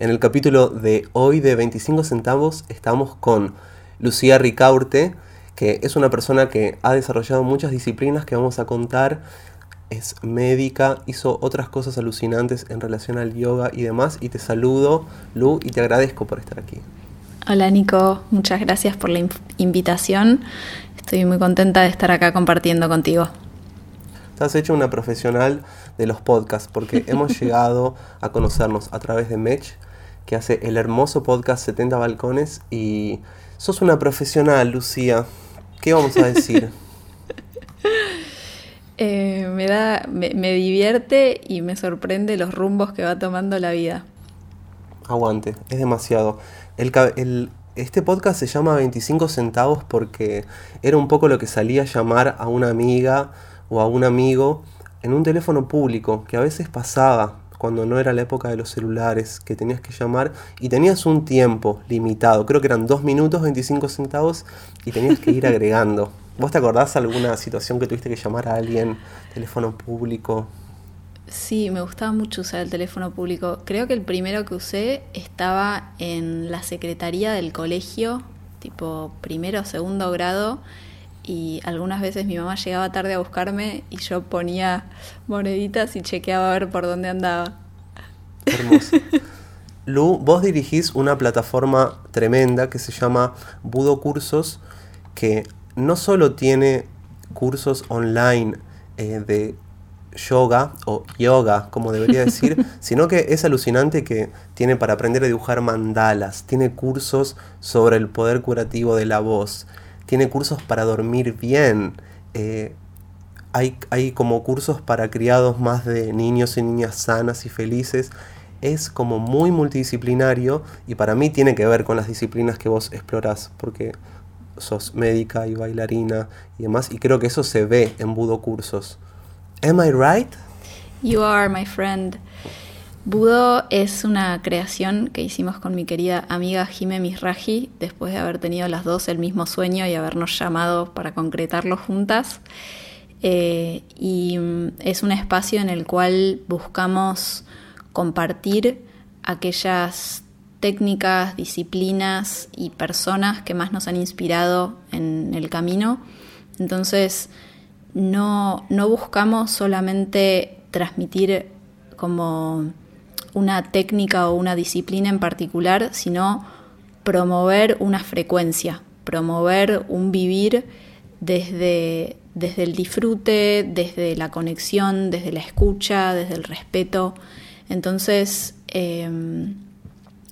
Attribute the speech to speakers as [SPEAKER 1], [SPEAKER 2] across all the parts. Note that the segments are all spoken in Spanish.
[SPEAKER 1] En el capítulo de hoy de 25 centavos estamos con Lucía Ricaurte, que es una persona que ha desarrollado muchas disciplinas que vamos a contar. Es médica, hizo otras cosas alucinantes en relación al yoga y demás. Y te saludo, Lu, y te agradezco por estar aquí.
[SPEAKER 2] Hola Nico, muchas gracias por la invitación. Estoy muy contenta de estar acá compartiendo contigo.
[SPEAKER 1] Estás hecho una profesional de los podcasts porque hemos llegado a conocernos a través de Mech, que hace el hermoso podcast 70 Balcones y sos una profesional, Lucía. ¿Qué vamos a decir?
[SPEAKER 2] Eh, me da, me, divierte y me sorprende los rumbos que va tomando la vida.
[SPEAKER 1] Aguante, es demasiado. El, este podcast se llama 25 centavos porque era un poco lo que salía a llamar a una amiga o a un amigo en un teléfono público que a veces pasaba cuando no era la época de los celulares, que tenías que llamar y tenías un tiempo limitado, creo que eran 2 minutos 25 centavos y tenías que ir agregando. ¿Vos te acordás alguna situación que tuviste que llamar a alguien, teléfono público?
[SPEAKER 2] Sí, me gustaba mucho usar el teléfono público. Creo que el primero que usé estaba en la secretaría del colegio, tipo primero o segundo grado, y algunas veces mi mamá llegaba tarde a buscarme y yo ponía moneditas y chequeaba a ver por dónde andaba.
[SPEAKER 1] Hermoso. Lu, vos dirigís una plataforma tremenda que se llama Budo Cursos, que no solo tiene cursos online eh, de yoga o yoga, como debería decir, sino que es alucinante que tiene para aprender a dibujar mandalas, tiene cursos sobre el poder curativo de la voz, tiene cursos para dormir bien. Eh, hay, hay, como cursos para criados más de niños y niñas sanas y felices. Es como muy multidisciplinario y para mí tiene que ver con las disciplinas que vos explorás, porque sos médica y bailarina y demás, y creo que eso se ve en Budo Cursos. Am I right?
[SPEAKER 2] You are, my friend. Budo es una creación que hicimos con mi querida amiga Jime Misraji después de haber tenido las dos el mismo sueño y habernos llamado para concretarlo juntas. Eh, y mm, es un espacio en el cual buscamos compartir aquellas técnicas, disciplinas y personas que más nos han inspirado en el camino. Entonces, no, no buscamos solamente transmitir como una técnica o una disciplina en particular, sino promover una frecuencia, promover un vivir desde, desde el disfrute, desde la conexión, desde la escucha, desde el respeto. Entonces, em,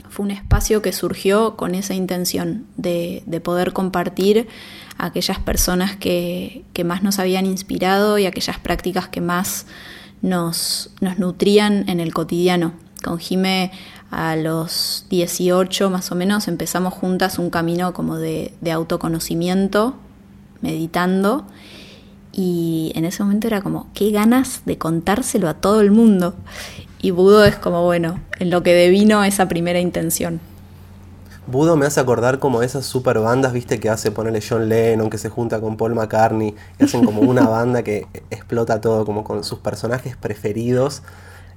[SPEAKER 2] fue un espacio que surgió con esa intención de, poder compartir aquellas personas que, que, más nos habían inspirado y aquellas prácticas que más nos, nos nutrían en el cotidiano. Con Jime a los 18 más o menos empezamos juntas un camino como de, autoconocimiento, meditando. Y en ese momento era como, qué ganas de contárselo a todo el mundo. Y Budo es como, bueno, en lo que devino esa primera intención.
[SPEAKER 1] Budo me hace acordar como esas super bandas, viste, que hace ponerle John Lennon, que se junta con Paul McCartney, y hacen como una banda que explota todo, como con sus personajes preferidos.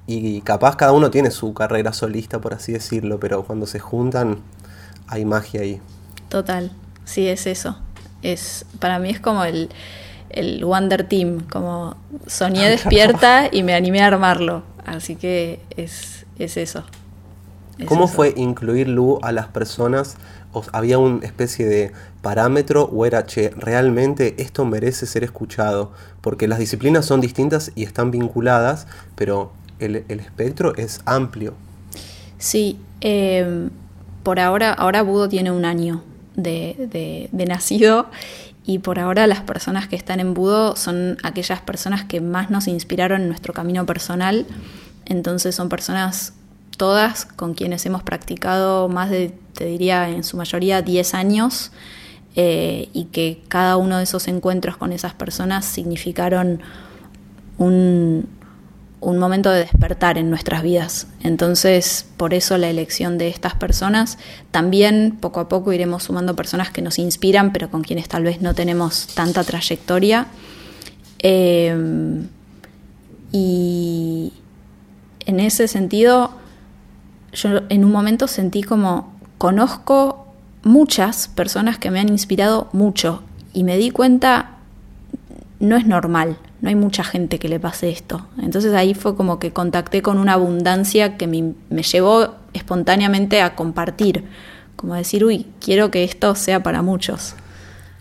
[SPEAKER 1] Y capaz cada uno tiene su carrera solista, por así decirlo, pero cuando se juntan hay magia ahí.
[SPEAKER 2] Total, sí, es eso. Es, para mí es como el, el Wonder Team, como soñé despierta y me animé a armarlo. Así que es, es eso.
[SPEAKER 1] ¿Cómo fue incluir Lu a las personas? ¿O ¿Había una especie de parámetro o era, che, realmente esto merece ser escuchado? Porque las disciplinas son distintas y están vinculadas, pero el, espectro es amplio.
[SPEAKER 2] Sí, em, por ahora, ahora Budo tiene un año de, nacido y por ahora las personas que están en Budo son aquellas personas que más nos inspiraron en nuestro camino personal. Entonces son personas todas con quienes hemos practicado más de, te diría, en su mayoría 10 años eh, y que cada uno de esos encuentros con esas personas significaron un, un momento de despertar en nuestras vidas. Entonces, por eso la elección de estas personas. También poco a poco iremos sumando personas que nos inspiran, pero con quienes tal vez no tenemos tanta trayectoria. Em, y en ese sentido, yo en un momento sentí como conozco muchas personas que me han inspirado mucho y me di cuenta no es normal, no hay mucha gente que le pase esto. Entonces ahí fue como que contacté con una abundancia que me, me llevó espontáneamente a compartir, como decir, uy, quiero que esto sea para muchos.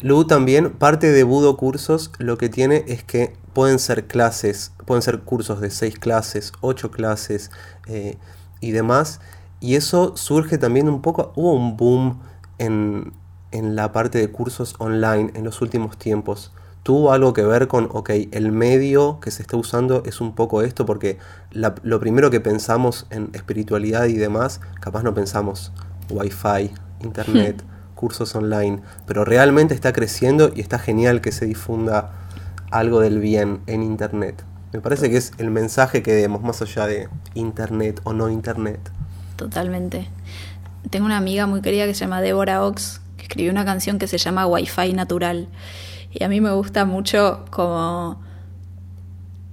[SPEAKER 1] Lu también, parte de Budo Cursos, lo que tiene es que pueden ser clases, pueden ser cursos de seis clases, ocho clases eh, y demás. Y eso surge también un poco, hubo un boom en, en la parte de cursos online en los últimos tiempos tuvo algo que ver con, ok, el medio que se está usando es un poco esto, porque lo primero que pensamos en espiritualidad y demás, capaz no pensamos wifi, internet, hmm. cursos online, pero realmente está creciendo y está genial que se difunda algo del bien en internet. Me parece que es el mensaje que demos más allá de internet o no internet.
[SPEAKER 2] Totalmente. Tengo una amiga muy querida que se llama Débora Ox, que escribió una canción que se llama Wi-Fi Natural. Y a mí me gusta mucho como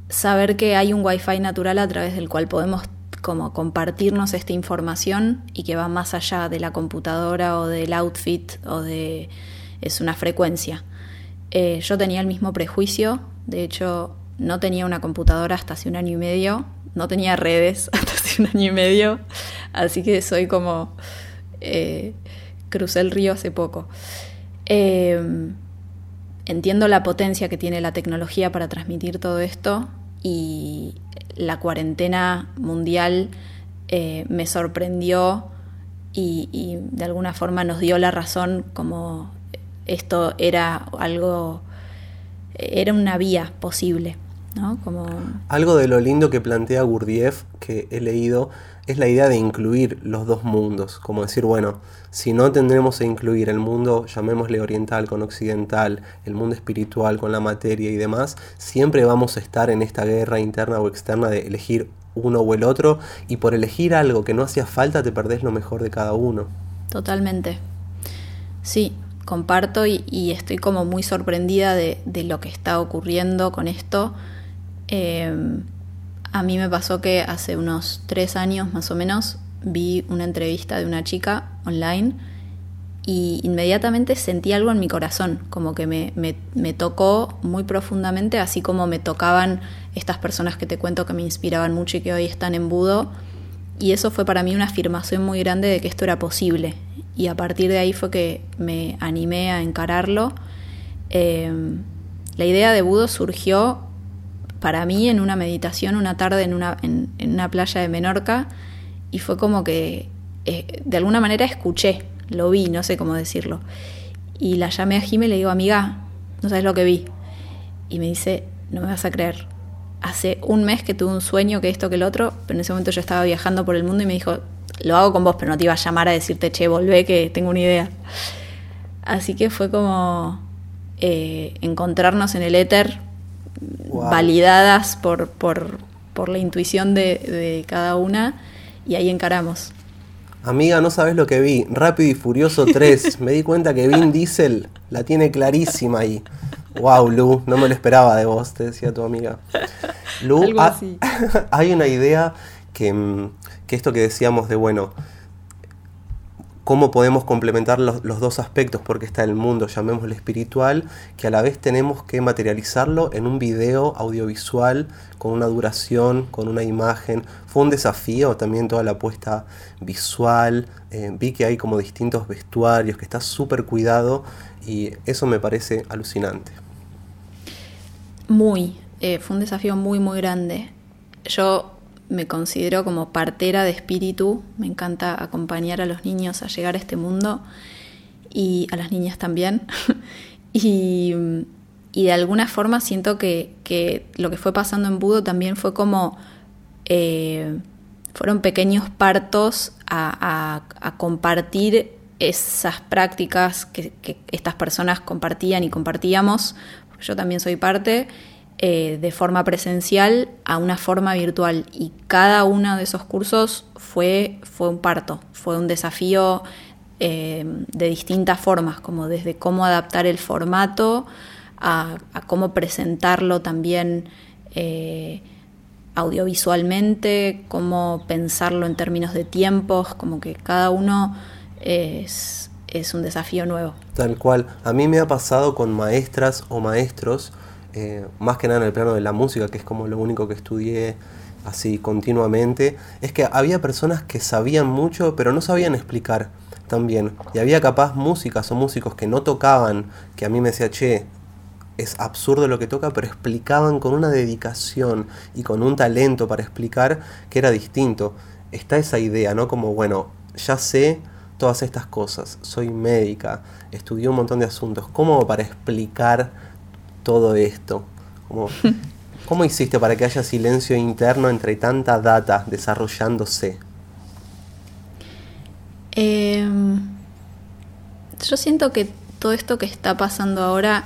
[SPEAKER 2] saber que hay un wifi natural a través del cual podemos como compartirnos esta información y que va más allá de la computadora o del outfit o de... es una frecuencia. Eh, yo tenía el mismo prejuicio, de hecho no tenía una computadora hasta hace un año y medio, no tenía redes hasta hace un año y medio, así que soy como... Eh, crucé el río hace poco. Eh, entiendo la potencia que tiene la tecnología para transmitir todo esto y la cuarentena mundial eh, me sorprendió y, de alguna forma nos dio la razón como esto era algo, era una vía posible. ¿No? Como...
[SPEAKER 1] Algo de lo lindo que plantea Gurdjieff, que he leído, es la idea de incluir los dos mundos, como decir, bueno, si no tendremos que incluir el mundo, llamémosle oriental con occidental, el mundo espiritual con la materia y demás, siempre vamos a estar en esta guerra interna o externa de elegir uno o el otro, y por elegir algo que no hacía falta te perdés lo mejor de cada uno.
[SPEAKER 2] Totalmente. Sí, comparto y, estoy como muy sorprendida de, lo que está ocurriendo con esto. Em, a mí me pasó que hace unos tres años más o menos vi una entrevista de una chica online y inmediatamente sentí algo en mi corazón, como que me, me, tocó muy profundamente, así como me tocaban estas personas que te cuento que me inspiraban mucho y que hoy están en Budo. Y eso fue para mí una afirmación muy grande de que esto era posible. Y a partir de ahí fue que me animé a encararlo. Em, la idea de Budo surgió para mí en una meditación una tarde en una, en, una playa de Menorca y fue como que eh, de alguna manera escuché, lo vi, no sé cómo decirlo. Y la llamé a Jime y le digo, amiga, no sabes lo que vi. Y me dice, no me vas a creer. Hace un mes que tuve un sueño que esto que el otro, pero en ese momento yo estaba viajando por el mundo y me dijo, lo hago con vos, pero no te iba a llamar a decirte, che, volvé que tengo una idea. Así que fue como eh, encontrarnos en el éter validadas por, por, por, la intuición de, cada una y ahí encaramos.
[SPEAKER 1] Amiga, no sabes lo que vi. Rápido y Furioso 3. Me di cuenta que Vin Diesel la tiene clarísima ahí. Wow, Lu, no me lo esperaba de vos, te decía tu amiga. Lu, hay una idea que, mm, que esto que decíamos de, bueno, cómo podemos complementar los, dos aspectos, porque está el mundo, llamémoslo espiritual, que a la vez tenemos que materializarlo en un video audiovisual con una duración, con una imagen. Fue un desafío también toda la apuesta visual. Eh, vi que hay como distintos vestuarios, que está súper cuidado y eso me parece alucinante.
[SPEAKER 2] Muy, eh, fue un desafío muy, muy grande. Yo me considero como partera de espíritu, me encanta acompañar a los niños a llegar a este mundo y a las niñas también. y, de alguna forma siento que, lo que fue pasando en Budo también fue como... Eh, fueron pequeños partos a, compartir esas prácticas que, que, estas personas compartían y compartíamos, yo también soy parte, eh, de forma presencial a una forma virtual y cada uno de esos cursos fue, fue un parto, fue un desafío eh, de distintas formas, como desde cómo adaptar el formato a, cómo presentarlo también eh, audiovisualmente, cómo pensarlo en términos de tiempos, como que cada uno es, es un desafío nuevo.
[SPEAKER 1] Tal cual. A mí me ha pasado con maestras o maestros, eh, más que nada en el plano de la música, que es como lo único que estudié así continuamente, es que había personas que sabían mucho, pero no sabían explicar también. Y había capaz músicas o músicos que no tocaban, que a mí me decía, che, es absurdo lo que toca, pero explicaban con una dedicación y con un talento para explicar que era distinto. Está esa idea, ¿no? Como, bueno, ya sé todas estas cosas, soy médica, estudié un montón de asuntos, ¿cómo para explicar todo esto? ¿Cómo hiciste para que haya silencio interno entre tanta data desarrollándose?
[SPEAKER 2] Em, yo siento que todo esto que está pasando ahora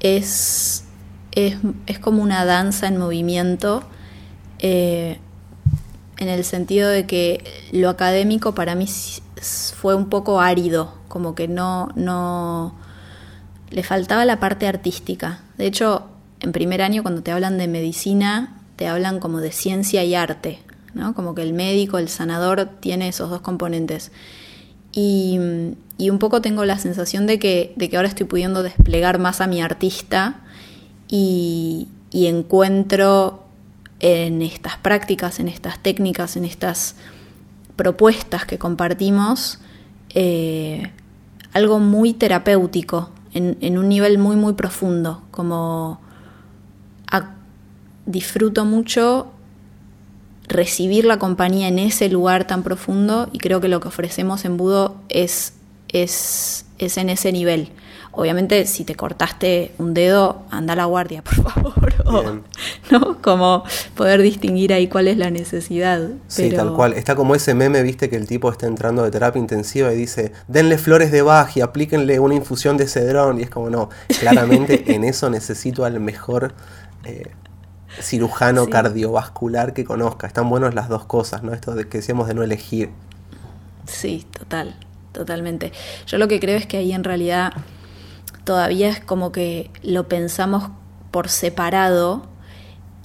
[SPEAKER 2] es, es, como una danza en movimiento, eh, en el sentido de que lo académico para mí fue un poco árido, como que no, no le faltaba la parte artística. De hecho, en primer año cuando te hablan de medicina, te hablan como de ciencia y arte, ¿no? Como que el médico, el sanador tiene esos dos componentes. Y, un poco tengo la sensación de que, de que ahora estoy pudiendo desplegar más a mi artista y, encuentro en estas prácticas, en estas técnicas, en estas propuestas que compartimos, eh, algo muy terapéutico, en, un nivel muy, muy profundo, como disfruto mucho recibir la compañía en ese lugar tan profundo y creo que lo que ofrecemos en Budo es, es, es en ese nivel. Obviamente, si te cortaste un dedo, anda a la guardia, por favor. ¿no? Como poder distinguir ahí cuál es la necesidad.
[SPEAKER 1] Sí, tal cual. Está como ese meme, viste, que el tipo está entrando de terapia intensiva y dice, denle flores de Bach y aplíquenle una infusión de cedrón. Y es como, no, claramente en eso necesito al mejor eh, cirujano cardiovascular que conozca. Están buenos las dos cosas, ¿no? Esto de que decíamos de no elegir.
[SPEAKER 2] Sí, total, totalmente. Yo lo que creo es que ahí en realidad todavía es como que lo pensamos por separado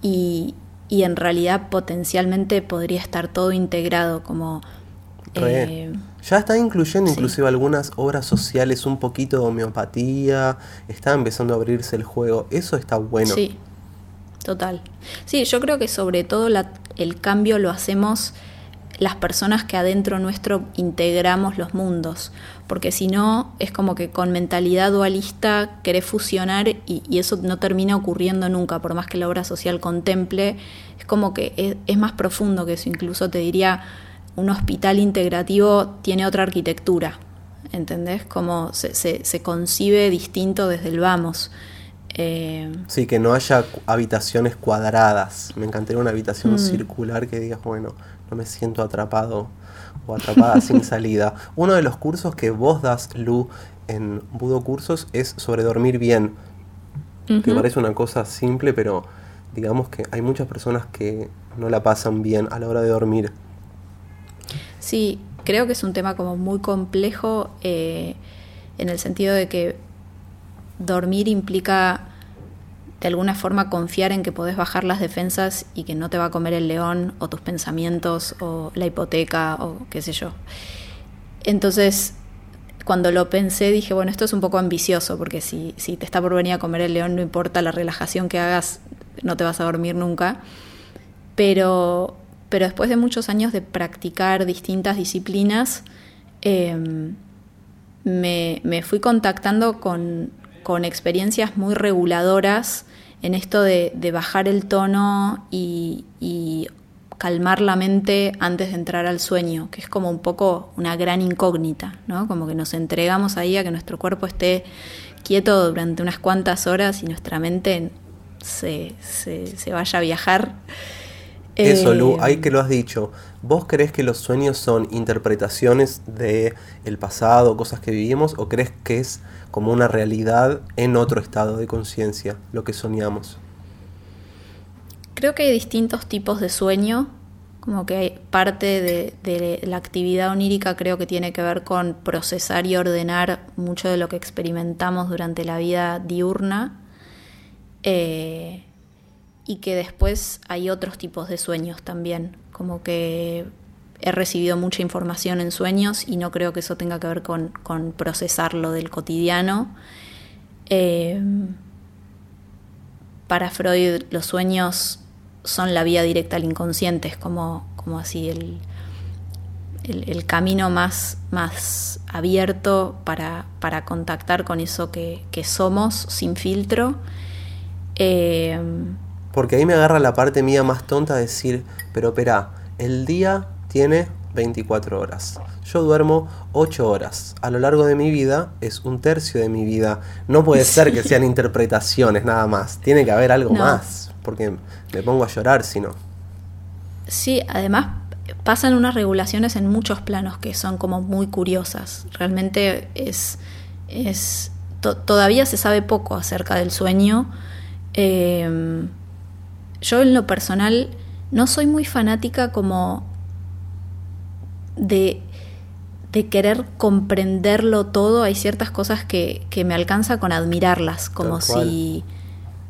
[SPEAKER 2] y, en realidad potencialmente podría estar todo integrado como...
[SPEAKER 1] Eh, ya está incluyendo inclusive algunas obras sociales, un poquito de homeopatía, está empezando a abrirse el juego, eso está bueno.
[SPEAKER 2] Sí, Total. Sí, yo creo que sobre todo el cambio lo hacemos las personas que adentro nuestro integramos los mundos, porque si no es como que con mentalidad dualista querés fusionar y, eso no termina ocurriendo nunca, por más que la obra social contemple, es como que es, más profundo que eso, incluso te diría, un hospital integrativo tiene otra arquitectura, ¿entendés? Como se, se, se concibe distinto desde el vamos.
[SPEAKER 1] Eh, sí, que no haya habitaciones cuadradas. Me encantaría una habitación mm. circular que digas, bueno, no me siento atrapado o atrapada sin salida. Uno de los cursos que vos das, Lu, en Budo Cursos es sobre dormir bien. Que parece una cosa simple, pero digamos que hay muchas personas que no la pasan bien a la hora de dormir.
[SPEAKER 2] Sí, creo que es un tema como muy complejo eh, en el sentido de que dormir implica de alguna forma confiar en que podés bajar las defensas y que no te va a comer el león o tus pensamientos o la hipoteca o qué sé yo. Entonces, cuando lo pensé dije, bueno, esto es un poco ambicioso porque si, si te está por venir a comer el león, no importa la relajación que hagas, no te vas a dormir nunca. Pero, pero después de muchos años de practicar distintas disciplinas, em, me, me fui contactando con con experiencias muy reguladoras en esto de, bajar el tono y, calmar la mente antes de entrar al sueño, que es como un poco una gran incógnita, ¿no? Como que nos entregamos ahí a que nuestro cuerpo esté quieto durante unas cuantas horas y nuestra mente se, se vaya a viajar.
[SPEAKER 1] Eso, Lu, ahí eh, que lo has dicho. ¿Vos crees que los sueños son interpretaciones de el pasado, cosas que vivimos, o crees que es como una realidad en otro estado de conciencia lo que soñamos?
[SPEAKER 2] Creo que hay distintos tipos de sueño, como que parte de, la actividad onírica creo que tiene que ver con procesar y ordenar mucho de lo que experimentamos durante la vida diurna. Eh, y que después hay otros tipos de sueños también, como que he recibido mucha información en sueños y no creo que eso tenga que ver con, con procesarlo del cotidiano. Eh, para Freud los sueños son la vía directa al inconsciente, es como, como así el, el, camino más, más abierto para, para, contactar con eso que, que somos sin filtro.
[SPEAKER 1] Eh, Porque ahí me agarra la parte mía más tonta de decir, pero espera, el día tiene 24 horas. Yo duermo 8 horas. A lo largo de mi vida es un tercio de mi vida. No puede ser que sean interpretaciones nada más. Tiene que haber algo más. Porque me pongo a llorar si no.
[SPEAKER 2] Sí, además pasan unas regulaciones en muchos planos que son como muy curiosas. Realmente es. es todavía se sabe poco acerca del sueño. Em, yo en lo personal no soy muy fanática como de, de querer comprenderlo todo. Hay ciertas cosas que, que me alcanza con admirarlas, como si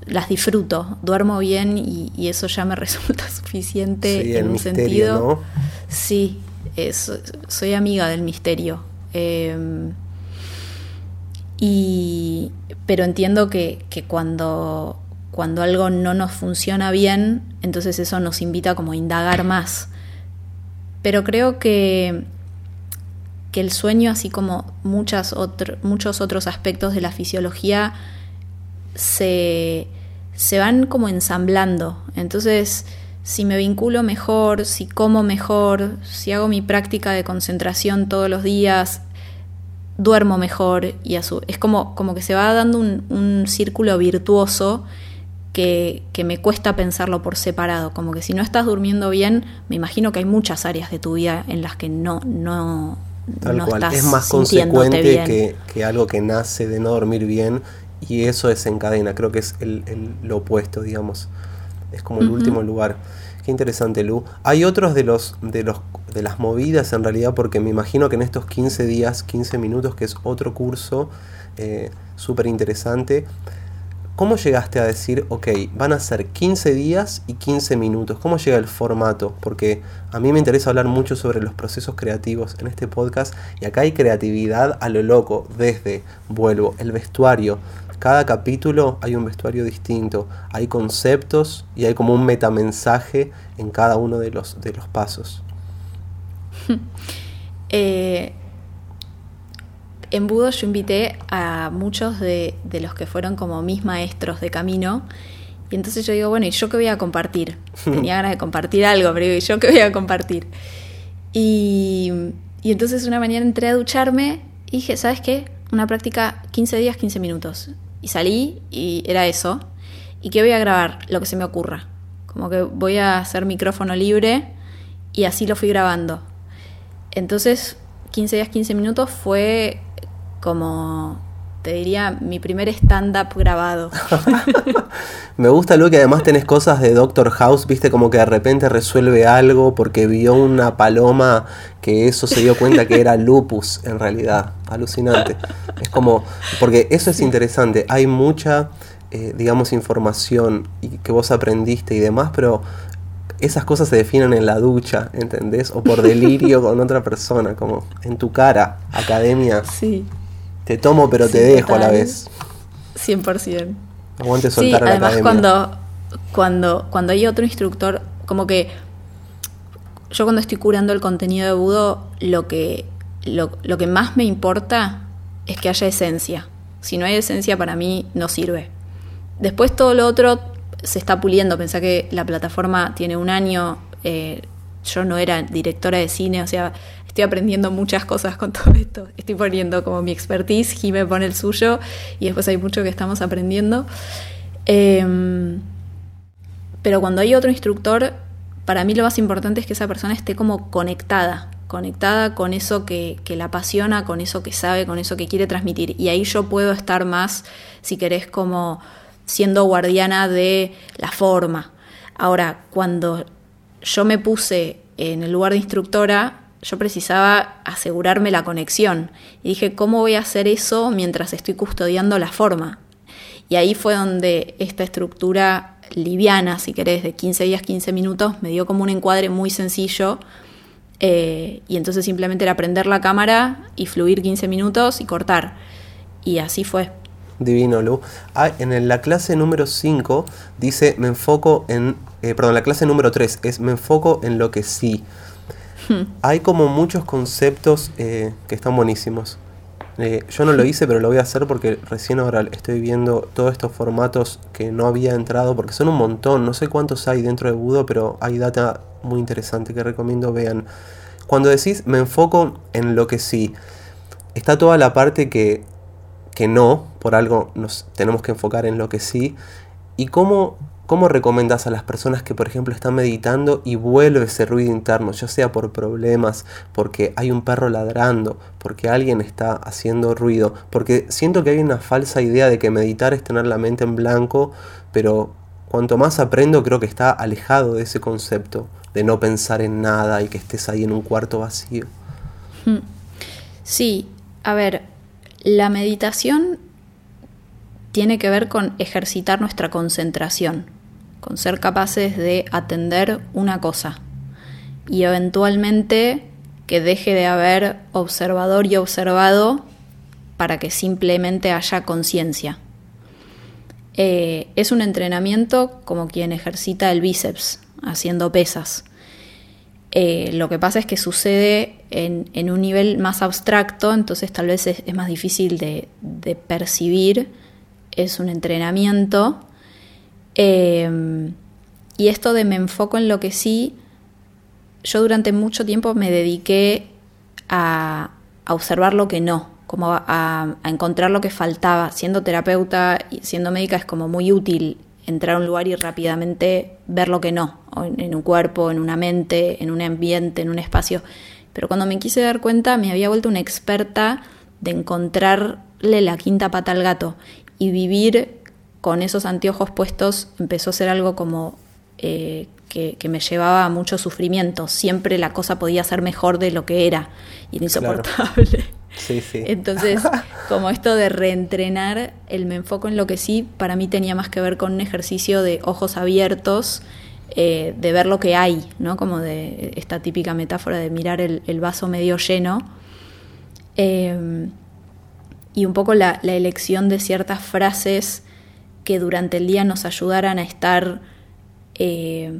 [SPEAKER 2] las disfruto, duermo bien y, eso ya me resulta suficiente en un sentido. Sí, soy amiga del misterio. Em, y, pero entiendo que, que, cuando, cuando algo no nos funciona bien, entonces eso nos invita como a indagar más. Pero creo que, que el sueño, así como muchas muchos otros aspectos de la fisiología, se, se van como ensamblando. Entonces, si me vinculo mejor, si como mejor, si hago mi práctica de concentración todos los días, duermo mejor y a su, es como, como que se va dando un, un círculo virtuoso que, que, me cuesta pensarlo por separado. Como que si no estás durmiendo bien, me imagino que hay muchas áreas de tu vida en las que no, no,
[SPEAKER 1] Tal cual. es más consecuente que, que, algo que nace de no dormir bien y eso desencadena. Creo que es el, lo opuesto, digamos. Es como el último lugar. Qué interesante, Lu. Hay otros de los, de los de las movidas en realidad, porque me imagino que en estos 15 días, 15 minutos, que es otro curso eh, súper interesante. ¿Cómo llegaste a decir, ok, van a ser 15 días y 15 minutos? ¿Cómo llega el formato? Porque a mí me interesa hablar mucho sobre los procesos creativos en este podcast y acá hay creatividad a lo loco, desde, vuelvo, el vestuario, cada capítulo hay un vestuario distinto, hay conceptos y hay como un metamensaje en cada uno de los, de los pasos.
[SPEAKER 2] eh, en Budo yo invité a muchos de, los que fueron como mis maestros de camino. Y entonces yo digo, bueno, ¿y yo qué voy a compartir? Tenía ganas de compartir algo, pero digo, ¿y yo qué voy a compartir? Y, y entonces una mañana entré a ducharme y dije, ¿sabes qué? Una práctica 15 días, 15 minutos. Y salí y era eso. ¿Y qué voy a grabar? Lo que se me ocurra. Como que voy a hacer micrófono libre y así lo fui grabando. Entonces, 15 días, 15 minutos fue como, te diría, mi primer stand-up grabado.
[SPEAKER 1] Me gusta lo que además tenés cosas de Doctor House, viste, como que de repente resuelve algo porque vio una paloma que eso se dio cuenta que era lupus en realidad. Alucinante. Es como, porque eso es interesante, hay mucha, eh, digamos, información que vos aprendiste y demás, pero esas cosas se definen en la ducha, ¿entendés? O por delirio con otra persona, como en tu cara, academia.
[SPEAKER 2] Sí.
[SPEAKER 1] Te tomo pero te dejo a la vez.
[SPEAKER 2] 100%.
[SPEAKER 1] Aguante soltar
[SPEAKER 2] sí, además cuando, cuando, cuando hay otro instructor, como que yo cuando estoy curando el contenido de Budo, lo que, lo, lo que más me importa es que haya esencia. Si no hay esencia para mí no sirve. Después todo lo otro se está puliendo. Pensá que la plataforma tiene un año. Eh, yo no era directora de cine, o sea, estoy aprendiendo muchas cosas con todo esto. Estoy poniendo como mi expertise, Jime pone el suyo y después hay mucho que estamos aprendiendo. Em, pero cuando hay otro instructor, para mí lo más importante es que esa persona esté como conectada, conectada con eso que, que, la apasiona, con eso que sabe, con eso que quiere transmitir. Y ahí yo puedo estar más, si querés, como siendo guardiana de la forma. Ahora, cuando yo me puse en el lugar de instructora, yo precisaba asegurarme la conexión. Y dije, ¿cómo voy a hacer eso mientras estoy custodiando la forma? Y ahí fue donde esta estructura liviana, si querés, de 15 días, 15 minutos, me dio como un encuadre muy sencillo. Eh, y entonces simplemente era prender la cámara y fluir 15 minutos y cortar. Y así fue.
[SPEAKER 1] Divino, Lu. Ah, en la clase número 5 dice, me enfoco en, eh, perdón, la clase número 3 es, me enfoco en lo que sí. Hay como muchos conceptos eh, que están buenísimos. Eh, yo no lo hice, pero lo voy a hacer porque recién ahora estoy viendo todos estos formatos que no había entrado, porque son un montón, no sé cuántos hay dentro de Budo, pero hay data muy interesante que recomiendo vean. Cuando decís me enfoco en lo que sí, está toda la parte que, que no, por algo nos tenemos que enfocar en lo que sí, y cómo ¿Cómo recomendas a las personas que, por ejemplo, están meditando y vuelve ese ruido interno, ya sea por problemas, porque hay un perro ladrando, porque alguien está haciendo ruido? Porque siento que hay una falsa idea de que meditar es tener la mente en blanco, pero cuanto más aprendo creo que está alejado de ese concepto, de no pensar en nada y que estés ahí en un cuarto vacío.
[SPEAKER 2] Hmm. Sí, a ver, la meditación tiene que ver con ejercitar nuestra concentración, con ser capaces de atender una cosa y eventualmente que deje de haber observador y observado para que simplemente haya conciencia. Eh, es un entrenamiento como quien ejercita el bíceps haciendo pesas. Eh, lo que pasa es que sucede en, un nivel más abstracto, entonces tal vez es, más difícil de percibir es un entrenamiento. Em, y esto de me enfoco en lo que sí, yo durante mucho tiempo me dediqué a, observar lo que no, como a, encontrar lo que faltaba. Siendo terapeuta y siendo médica es como muy útil entrar a un lugar y rápidamente ver lo que no, en un cuerpo, en una mente, en un ambiente, en un espacio. Pero cuando me quise dar cuenta me había vuelto una experta de encontrarle la quinta pata al gato y vivir con esos anteojos puestos empezó a ser algo como eh, que, me llevaba a mucho sufrimiento. Siempre la cosa podía ser mejor de lo que era y era insoportable.
[SPEAKER 1] Sí, sí.
[SPEAKER 2] Entonces, como esto de reentrenar el me enfoco en lo que sí, para mí tenía más que ver con un ejercicio de ojos abiertos, eh, de ver lo que hay, ¿no? Como de esta típica metáfora de mirar el, vaso medio lleno. Eh, y un poco la, elección de ciertas frases que durante el día nos ayudaran a estar, eh,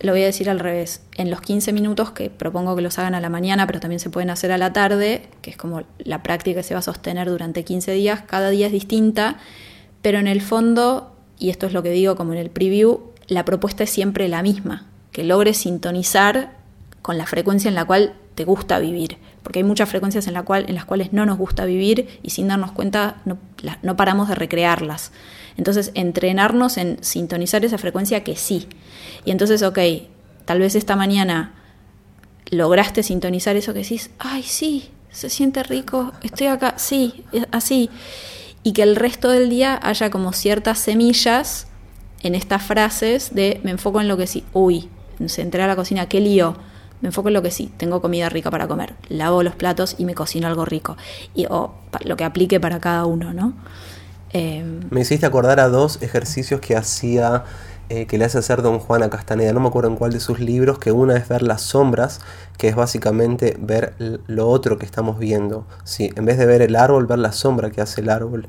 [SPEAKER 2] lo voy a decir al revés, en los 15 minutos que propongo que los hagan a la mañana, pero también se pueden hacer a la tarde, que es como la práctica que se va a sostener durante 15 días, cada día es distinta, pero en el fondo, y esto es lo que digo como en el preview, la propuesta es siempre la misma, que logres sintonizar con la frecuencia en la cual te gusta vivir porque hay muchas frecuencias en, la cual, en las cuales no nos gusta vivir y sin darnos cuenta no, paramos de recrearlas. Entonces, entrenarnos en sintonizar esa frecuencia que sí. Y entonces, ok, tal vez esta mañana lograste sintonizar eso que decís, ay, sí, se siente rico, estoy acá, sí, así. Y que el resto del día haya como ciertas semillas en estas frases de me enfoco en lo que sí, uy, se entré a la cocina, qué lío me enfoco en lo que sí, tengo comida rica para comer, lavo los platos y me cocino algo rico, y, o lo que aplique para cada uno, ¿no?
[SPEAKER 1] Em, me hiciste acordar a dos ejercicios que hacía, eh, que le hace hacer don Juan a Castaneda, no me acuerdo en cuál de sus libros, que una es ver las sombras, que es básicamente ver lo otro que estamos viendo, ¿sí? en vez de ver el árbol, ver la sombra que hace el árbol.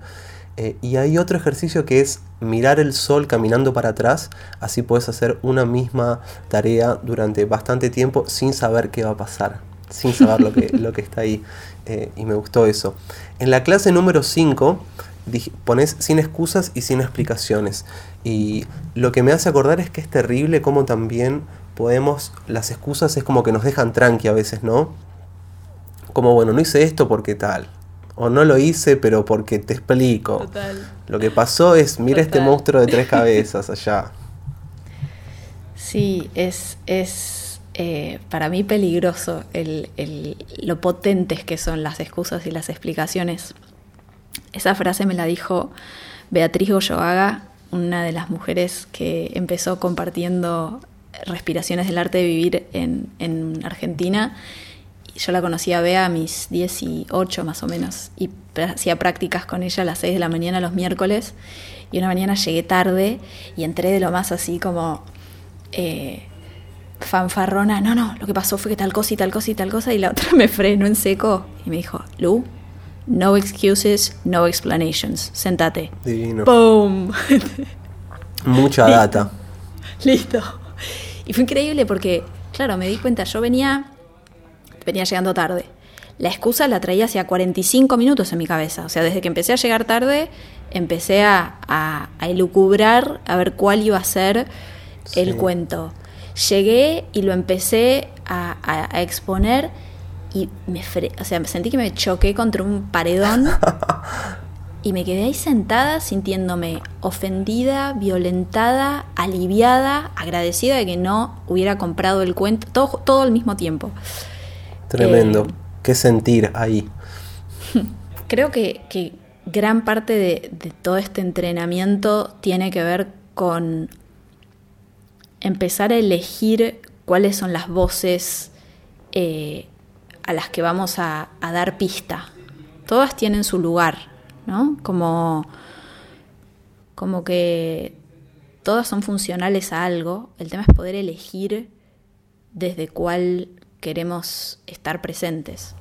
[SPEAKER 1] Eh, y hay otro ejercicio que es mirar el sol caminando para atrás, así puedes hacer una misma tarea durante bastante tiempo sin saber qué va a pasar, sin saber lo que, lo que está ahí. Eh, y me gustó eso. En la clase número 5 pones sin excusas y sin explicaciones. Y lo que me hace acordar es que es terrible como también podemos, las excusas es como que nos dejan tranqui a veces, ¿no? Como, bueno, no hice esto porque tal, o no lo hice, pero porque te explico. Total. Lo que pasó es, mira este monstruo de tres cabezas allá.
[SPEAKER 2] Sí, es, es eh, para mí peligroso el, lo potentes que son las excusas y las explicaciones. Esa frase me la dijo Beatriz Goyoaga, una de las mujeres que empezó compartiendo respiraciones del arte de vivir en, en Argentina yo la conocí a Bea a mis 18 más o menos. Y hacía prácticas con ella a las 6 de la mañana los miércoles y una mañana llegué tarde y entré de lo más así como eh, fanfarrona, no, no, lo que pasó fue que tal cosa y tal cosa y tal cosa y la otra me frenó en seco y me dijo, Lu, no excuses, no explanations, sentate.
[SPEAKER 1] Divino.
[SPEAKER 2] ¡Boom!
[SPEAKER 1] Mucha data.
[SPEAKER 2] Listo. Y fue increíble porque, claro, me di cuenta, yo venía, venía llegando tarde. La excusa la traía hacia 45 minutos en mi cabeza. O sea, desde que empecé a llegar tarde, empecé a, a, elucubrar a ver cuál iba a ser el cuento. Llegué y lo empecé a, a exponer y me, o sea, sentí que me choqué contra un paredón y me quedé ahí sentada sintiéndome ofendida, violentada, aliviada, agradecida de que no hubiera comprado el cuento, todo, todo al mismo tiempo.
[SPEAKER 1] Tremendo. Eh, ¿Qué sentir ahí?
[SPEAKER 2] Creo que, gran parte de, todo este entrenamiento tiene que ver con empezar a elegir cuáles son las voces eh, a las que vamos a, dar pista. Todas tienen su lugar, ¿no? Como, como que todas son funcionales a algo. El tema es poder elegir desde cuál queremos estar presentes.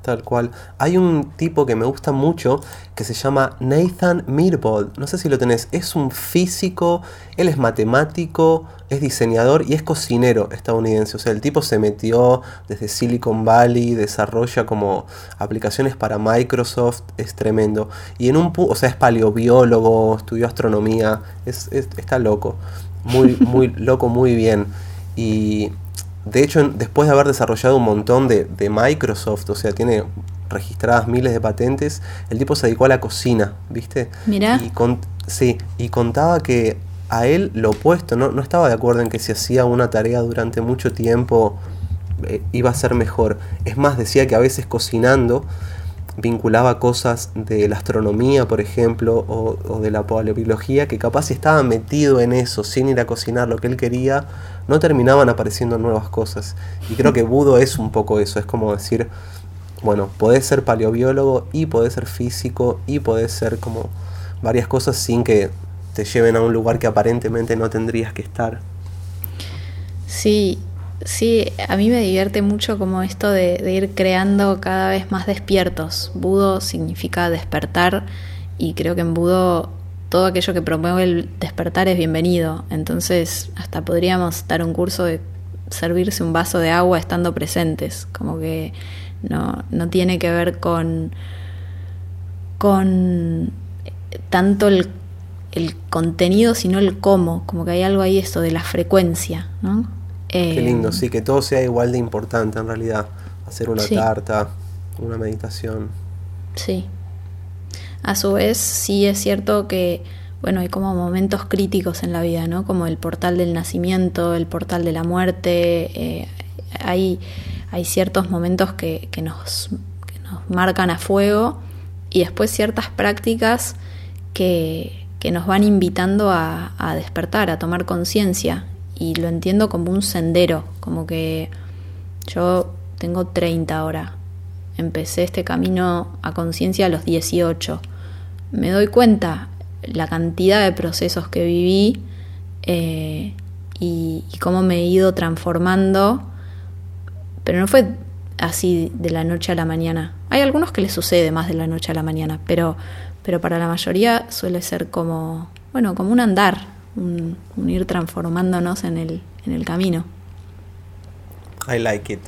[SPEAKER 1] Tal cual. Hay un tipo que me gusta mucho que se llama Nathan Mirbold. No sé si lo tenés. Es un físico, él es matemático, es diseñador y es cocinero estadounidense. O sea, el tipo se metió desde Silicon Valley, desarrolla como aplicaciones para Microsoft. Es tremendo. Y en un o sea, es paleobiólogo, estudió astronomía. Es, está loco. Muy, muy loco, muy bien. Y de hecho, después de haber desarrollado un montón de, Microsoft, o sea, tiene registradas miles de patentes, el tipo se dedicó a la cocina, ¿viste?
[SPEAKER 2] Mira.
[SPEAKER 1] Y sí, y contaba que a él lo opuesto, no, no estaba de acuerdo en que si hacía una tarea durante mucho tiempo eh, iba a ser mejor. Es más, decía que a veces cocinando vinculaba cosas de la astronomía, por ejemplo, o, de la paleobiología, que capaz si estaba metido en eso sin ir a cocinar lo que él quería, no terminaban apareciendo nuevas cosas. Y creo que Budo es un poco eso, es como decir, bueno, podés ser paleobiólogo y podés ser físico y podés ser como varias cosas sin que te lleven a un lugar que aparentemente no tendrías que estar.
[SPEAKER 2] Sí, Sí, a mí me divierte mucho como esto de, ir creando cada vez más despiertos. Budo significa despertar y creo que en Budo todo aquello que promueve el despertar es bienvenido. Entonces hasta podríamos dar un curso de servirse un vaso de agua estando presentes, como que no, no tiene que ver con, con tanto el, el contenido, sino el cómo, como que hay algo ahí esto de la frecuencia, ¿no?
[SPEAKER 1] Qué lindo, eh, sí, que todo sea igual de importante en realidad. Hacer una tarta, una meditación.
[SPEAKER 2] Sí. A su vez, sí es cierto que, bueno, hay como momentos críticos en la vida, ¿no? Como el portal del nacimiento, el portal de la muerte. Eh, hay, hay ciertos momentos que, nos, nos marcan a fuego y después ciertas prácticas que, que nos van invitando a, a despertar, a tomar conciencia y lo entiendo como un sendero, como que yo tengo 30 ahora. Empecé este camino a conciencia a los 18. Me doy cuenta la cantidad de procesos que viví eh, y, cómo me he ido transformando, pero no fue así de la noche a la mañana. Hay algunos que les sucede más de la noche a la mañana, pero, pero para la mayoría suele ser como, bueno, como un andar, un, ir transformándonos en el, en el camino.
[SPEAKER 1] I like it.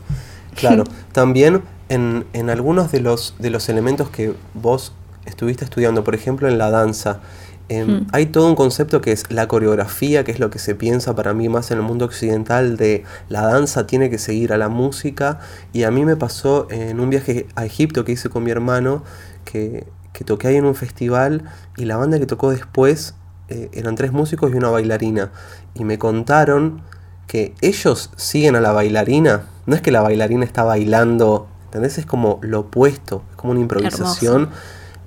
[SPEAKER 1] Claro, también en, en, algunos de los, de los elementos que vos estuviste estudiando, por ejemplo en la danza, em, hmm. hay todo un concepto que es la coreografía, que es lo que se piensa para mí más en el mundo occidental, de la danza tiene que seguir a la música, y a mí me pasó en un viaje a Egipto que hice con mi hermano, que, que toqué ahí en un festival, y la banda que tocó después eh, eran tres músicos y una bailarina. Y me contaron que ellos siguen a la bailarina. No es que la bailarina está bailando, ¿entendés? Es como lo opuesto, es como una improvisación.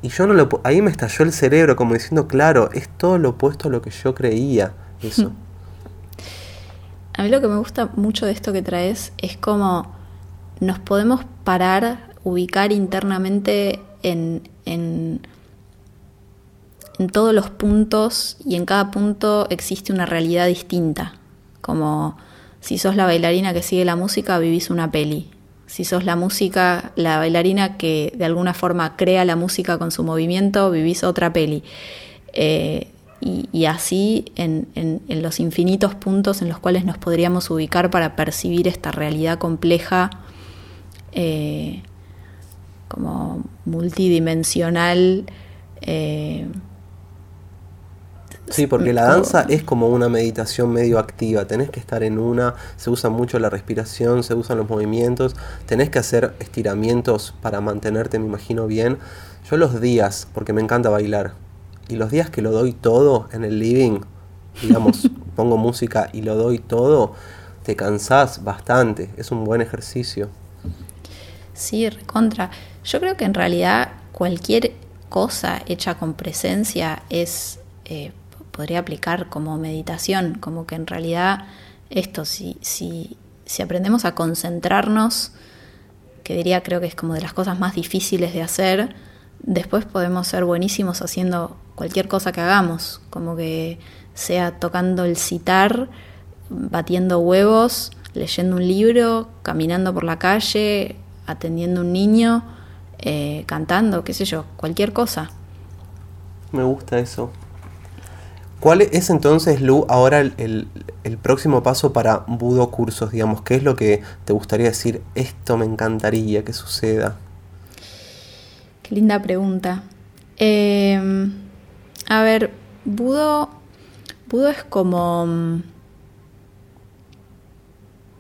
[SPEAKER 1] Y yo no lo ahí me estalló el cerebro como diciendo, claro, es todo lo opuesto a lo que yo creía. Eso.
[SPEAKER 2] A mí lo que me gusta mucho de esto que traes es como nos podemos parar, ubicar internamente en, en, en todos los puntos y en cada punto existe una realidad distinta. Como si sos la bailarina que sigue la música, vivís una peli. Si sos la música, la bailarina que de alguna forma crea la música con su movimiento, vivís otra peli. Eh, y, así en, los infinitos puntos en los cuales nos podríamos ubicar para percibir esta realidad compleja, eh, como multidimensional. Eh,
[SPEAKER 1] Sí, porque la danza es como una meditación medio activa, tenés que estar en una, se usa mucho la respiración, se usan los movimientos, tenés que hacer estiramientos para mantenerte, me imagino bien. Yo los días, porque me encanta bailar, y los días que lo doy todo en el living, digamos, pongo música y lo doy todo, te cansás bastante, es un buen ejercicio.
[SPEAKER 2] Sí, recontra. Yo creo que en realidad cualquier cosa hecha con presencia es... Eh, podría aplicar como meditación, como que en realidad esto, si, si, si aprendemos a concentrarnos, que diría creo que es como de las cosas más difíciles de hacer, después podemos ser buenísimos haciendo cualquier cosa que hagamos, como que sea tocando el citar, batiendo huevos, leyendo un libro, caminando por la calle, atendiendo un niño, eh, cantando, qué sé yo, cualquier cosa.
[SPEAKER 1] Me gusta eso. ¿Cuál es entonces, Lu, ahora el, próximo paso para Budo Cursos? Digamos, ¿qué es lo que te gustaría decir? Esto me encantaría que suceda.
[SPEAKER 2] Qué linda pregunta. Em, a ver, Budo, Budo es como,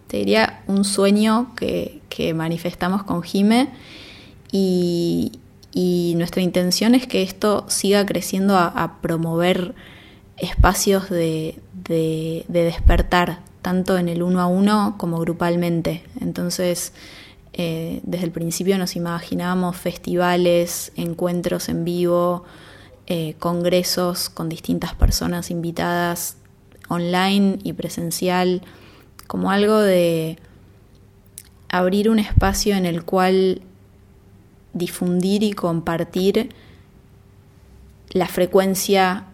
[SPEAKER 2] te diría, un sueño que, manifestamos con Jime y, nuestra intención es que esto siga creciendo a promover espacios de, despertar, tanto en el uno a uno como grupalmente. Entonces, eh, desde el principio nos imaginábamos festivales, encuentros en vivo, eh, congresos con distintas personas invitadas online y presencial, como algo de abrir un espacio en el cual difundir y compartir la frecuencia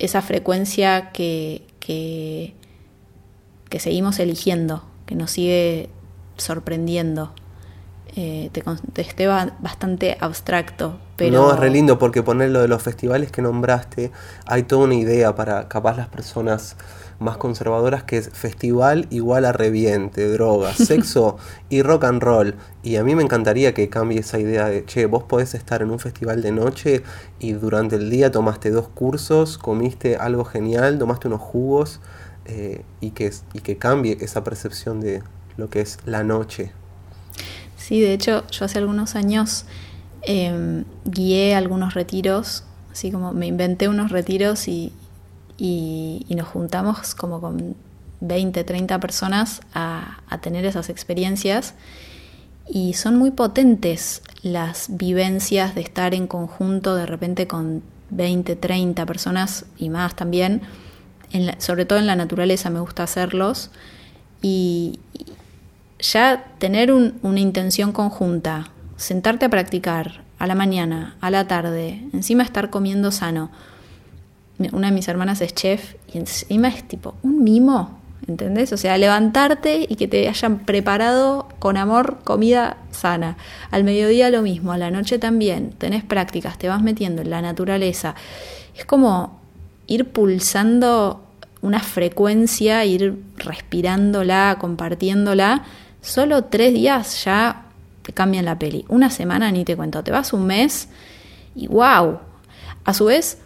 [SPEAKER 2] esa frecuencia que, que, seguimos eligiendo, que nos sigue sorprendiendo. Eh, te contesté bastante abstracto, pero...
[SPEAKER 1] No, es re lindo porque poner lo de los festivales que nombraste, hay toda una idea para capaz las personas más conservadoras que es festival igual a reviente, drogas, sexo y rock and roll. Y a mí me encantaría que cambie esa idea de, che, vos podés estar en un festival de noche y durante el día tomaste dos cursos, comiste algo genial, tomaste unos jugos eh, y, que, y que cambie esa percepción de lo que es la noche.
[SPEAKER 2] Sí, de hecho, yo hace algunos años em, guié algunos retiros, así como me inventé unos retiros y, y, nos juntamos como con 20, 30 personas a, tener esas experiencias. Y son muy potentes las vivencias de estar en conjunto de repente con 20, 30 personas y más también, sobre todo en la naturaleza me gusta hacerlos. Y, ya tener una intención conjunta, sentarte a practicar a la mañana, a la tarde, encima estar comiendo sano, una de mis hermanas es chef y encima es tipo un mimo, ¿entendés? O sea, levantarte y que te hayan preparado con amor comida sana. Al mediodía lo mismo, a la noche también. Tenés prácticas, te vas metiendo en la naturaleza. Es como ir pulsando una frecuencia, ir respirándola, compartiéndola. Solo tres días ya te cambian la peli. Una semana ni te cuento. Te vas un mes y wow. A su vez,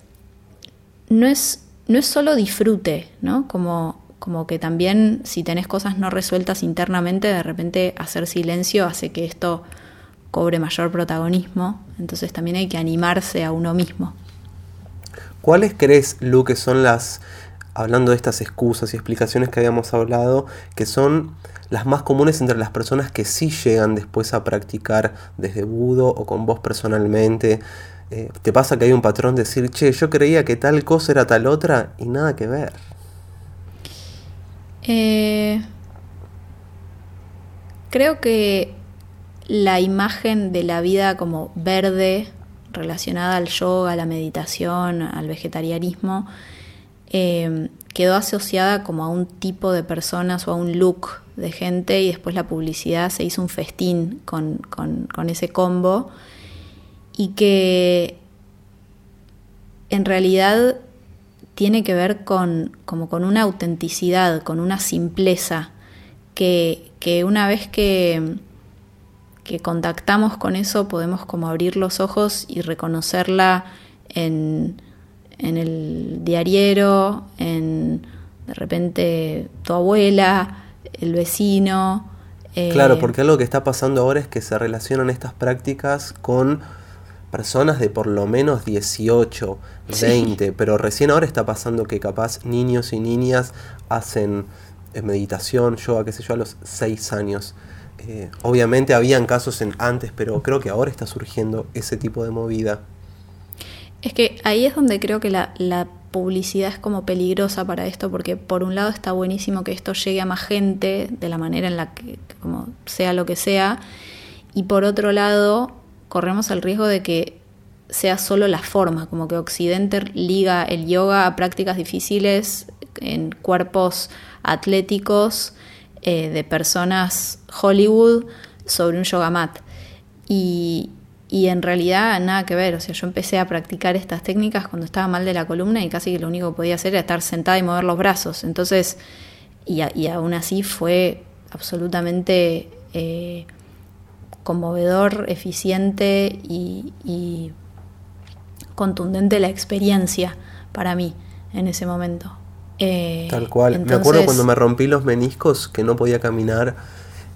[SPEAKER 2] no es, no es solo disfrute, ¿no? Como, como que también si tenés cosas no resueltas internamente, de repente hacer silencio hace que esto cobre mayor protagonismo, entonces también hay que animarse a uno mismo.
[SPEAKER 1] ¿Cuáles crees, Lu, que son las, hablando de estas excusas y explicaciones que habíamos hablado, que son las más comunes entre las personas que sí llegan después a practicar desde Budo o con vos personalmente? Eh, te pasa que hay un patrón de decir, che, yo creía que tal cosa era tal otra y nada que ver.
[SPEAKER 2] Eh, creo que la imagen de la vida como verde relacionada al yoga, a la meditación, al vegetarianismo, eh, quedó asociada como a un tipo de personas o a un look de gente y después la publicidad se hizo un festín con, ese combo. Y que en realidad tiene que ver con, como con una autenticidad, con una simpleza, que, que una vez que, que contactamos con eso podemos como abrir los ojos y reconocerla en, en el diariero, en de repente tu abuela, el vecino.
[SPEAKER 1] Eh, claro, porque algo que está pasando ahora es que se relacionan estas prácticas con personas de por lo menos 18, 20, pero recién ahora está pasando que capaz niños y niñas hacen eh, meditación, yoga, qué sé yo, a los 6 años. Eh, obviamente habían casos en antes, pero creo que ahora está surgiendo ese tipo de movida.
[SPEAKER 2] Es que ahí es donde creo que la, publicidad es como peligrosa para esto, porque por un lado está buenísimo que esto llegue a más gente de la manera en la que, como sea lo que sea, y por otro lado corremos el riesgo de que sea solo la forma, como que Occidente liga el yoga a prácticas difíciles en cuerpos atléticos eh, de personas Hollywood sobre un yoga mat. Y, y en realidad nada que ver, o sea, yo empecé a practicar estas técnicas cuando estaba mal de la columna y casi que lo único que podía hacer era estar sentada y mover los brazos. Entonces, y, aún así fue absolutamente eh, conmovedor, eficiente y, contundente la experiencia para mí en ese momento.
[SPEAKER 1] Eh, Tal cual. me acuerdo cuando me rompí los meniscos que no podía caminar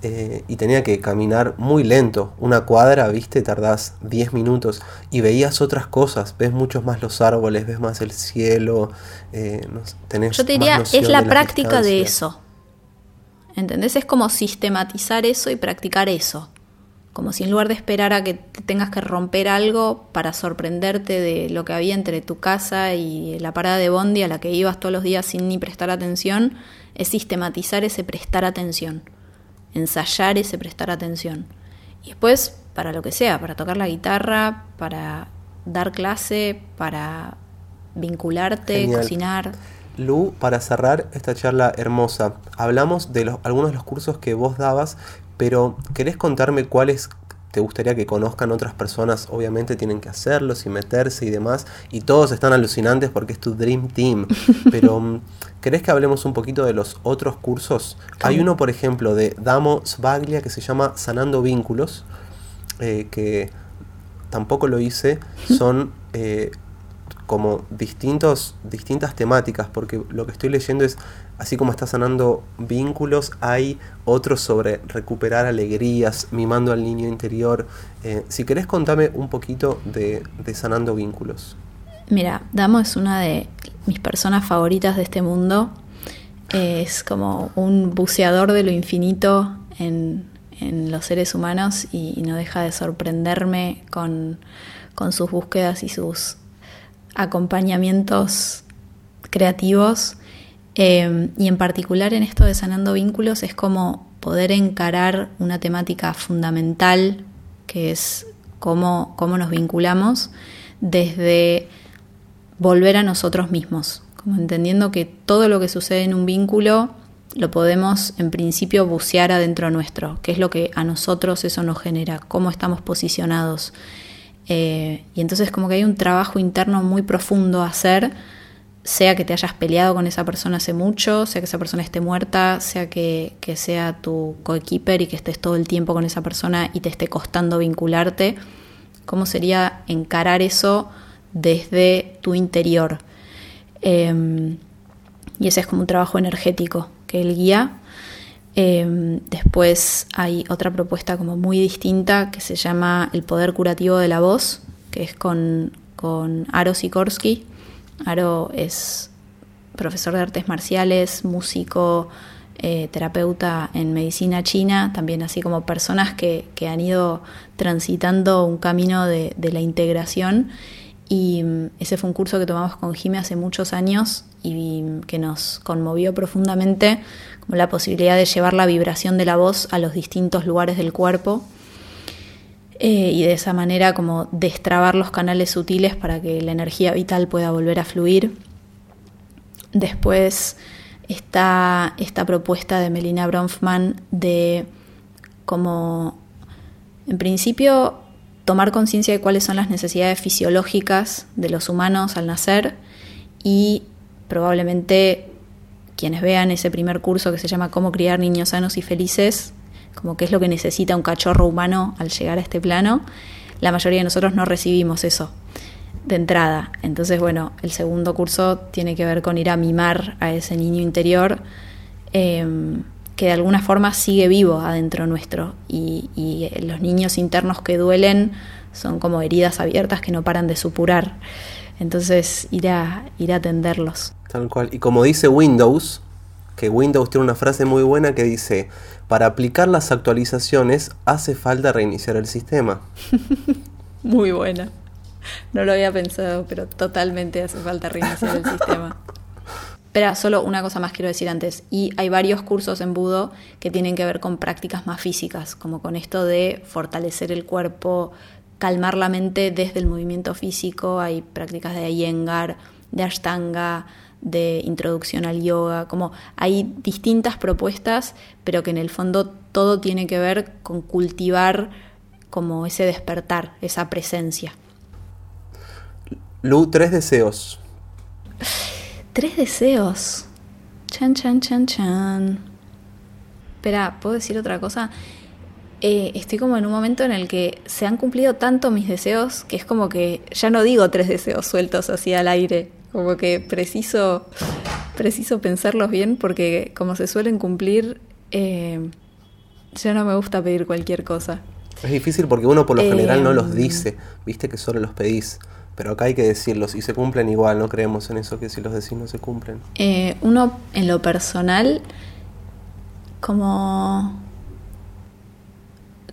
[SPEAKER 1] eh, y tenía que caminar muy lento. Una cuadra, viste, tardás 10 minutos y veías otras cosas, ves muchos más los árboles, ves más el cielo, eh, tenés
[SPEAKER 2] Yo te diría, es la, práctica de eso. ¿Entendés? Es como sistematizar eso y practicar eso. Como si en lugar de esperar a que tengas que romper algo para sorprenderte de lo que había entre tu casa y la parada de Bondi a la que ibas todos los días sin ni prestar atención, es sistematizar ese prestar atención ensayar ese prestar atención. Y después, para lo que sea, para tocar la guitarra, para dar clase, para vincularte, cocinar.
[SPEAKER 1] Lu, para cerrar esta charla hermosa, hablamos de los, algunos de los cursos que vos dabas, pero ¿querés contarme cuáles te gustaría que conozcan otras personas? Obviamente tienen que hacerlos y meterse y demás, y todos están alucinantes porque es tu Dream Team, pero mm, ¿Querés que hablemos un poquito de los otros cursos? Hay uno, por ejemplo, de Damo Svaglia que se llama Sanando Vínculos, eh, que tampoco lo hice, son eh, como distintos, distintas temáticas, porque lo que estoy leyendo es, así como está sanando vínculos, hay otros sobre recuperar alegrías, mimando al niño interior. Eh, si querés, contame un poquito de, de sanando vínculos.
[SPEAKER 2] Mira, Damo es una de mis personas favoritas de este mundo. Es como un buceador de lo infinito en, los seres humanos y, no deja de sorprenderme con, sus búsquedas y sus acompañamientos creativos. Eh, y en particular en esto de sanando vínculos es como poder encarar una temática fundamental que es cómo, cómo nos vinculamos desde volver a nosotros mismos, como entendiendo que todo lo que sucede en un vínculo lo podemos en principio bucear adentro nuestro, qué es lo que a nosotros eso nos genera, cómo estamos posicionados. Eh, y entonces como que hay un trabajo interno muy profundo a hacer, sea que te hayas peleado con esa persona hace mucho, sea que esa persona esté muerta, sea que, que sea tu coequiper y que estés todo el tiempo con esa persona y te esté costando vincularte, ¿cómo sería encarar eso? desde tu interior. Em, y ese es como un trabajo energético que él guía. Em, después hay otra propuesta como muy distinta que se llama El Poder Curativo de la Voz, que es con, con Aro Sikorsky. Aro es profesor de artes marciales, músico, eh, terapeuta en medicina china, también así como personas que, han ido transitando un camino de, de la integración y mm, ese fue un curso que tomamos con Jime hace muchos años y mm, que nos conmovió profundamente, como la posibilidad de llevar la vibración de la voz a los distintos lugares del cuerpo. eh, y de esa manera como destrabar los canales sutiles para que la energía vital pueda volver a fluir. Después está esta propuesta de Melina Bronfman de como, en principio, tomar conciencia de cuáles son las necesidades fisiológicas de los humanos al nacer y probablemente quienes vean ese primer curso que se llama Cómo criar niños sanos y felices, como qué es lo que necesita un cachorro humano al llegar a este plano, la mayoría de nosotros no recibimos eso de entrada. Entonces, bueno, el segundo curso tiene que ver con ir a mimar a ese niño interior em, que de alguna forma sigue vivo adentro nuestro y, y, los niños internos que duelen son como heridas abiertas que no paran de supurar. Entonces, ir a, ir a atenderlos.
[SPEAKER 1] Tal cual. Y como dice Windows, que Windows tiene una frase muy buena que dice, para aplicar las actualizaciones hace falta reiniciar el sistema.
[SPEAKER 2] muy buena. No lo había pensado, pero totalmente hace falta reiniciar el sistema. Espera, solo una cosa más quiero decir antes. Y hay varios cursos en Budo que tienen que ver con prácticas más físicas, como con esto de fortalecer el cuerpo, calmar la mente desde el movimiento físico. Hay prácticas de Iyengar, de Ashtanga, de introducción al yoga, como hay distintas propuestas, pero que en el fondo todo tiene que ver con cultivar como ese despertar, esa presencia.
[SPEAKER 1] Lu, tres deseos.
[SPEAKER 2] Tres deseos. Chan, chan, chan, chan. Espera, ¿puedo decir otra cosa? Eh, estoy como en un momento en el que se han cumplido tanto mis deseos que es como que ya no digo tres deseos sueltos así al aire. Como que preciso, preciso pensarlos bien porque como se suelen cumplir, eh, ya no me gusta pedir cualquier cosa.
[SPEAKER 1] Es difícil porque uno por lo general no los dice, viste que solo los pedís. Pero acá hay que decirlos y se cumplen igual, no creemos en eso que si los decís no se cumplen.
[SPEAKER 2] Eh, uno en lo personal, como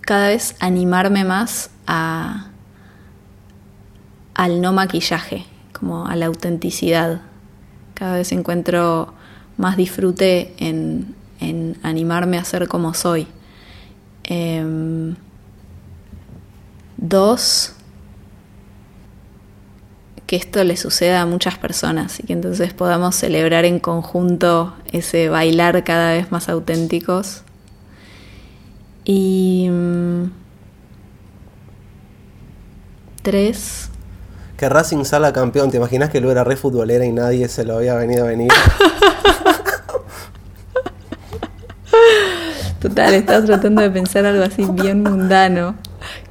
[SPEAKER 2] cada vez animarme más a, al no maquillaje como a la autenticidad. Cada vez encuentro más disfrute en, animarme a ser como soy. Em, dos, que esto le suceda a muchas personas y que entonces podamos celebrar en conjunto ese bailar cada vez más auténticos. Y mm, tres,
[SPEAKER 1] que Racing salga campeón. ¿Te imaginas que lo era re futbolera y nadie se lo había venido a venir?
[SPEAKER 2] Total, estaba tratando de pensar algo así bien mundano.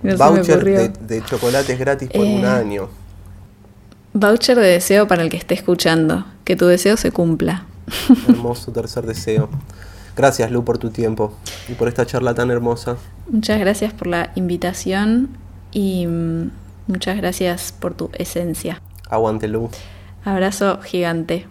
[SPEAKER 1] voucher de, chocolates gratis por un eh, año.
[SPEAKER 2] Voucher de deseo para el que esté escuchando. Que tu deseo se cumpla.
[SPEAKER 1] Hermoso tercer deseo. Gracias Lu por tu tiempo y por esta charla tan hermosa.
[SPEAKER 2] Muchas gracias por la invitación y mm, Muchas gracias por tu esencia.
[SPEAKER 1] Aguante, Lu.
[SPEAKER 2] Abrazo gigante.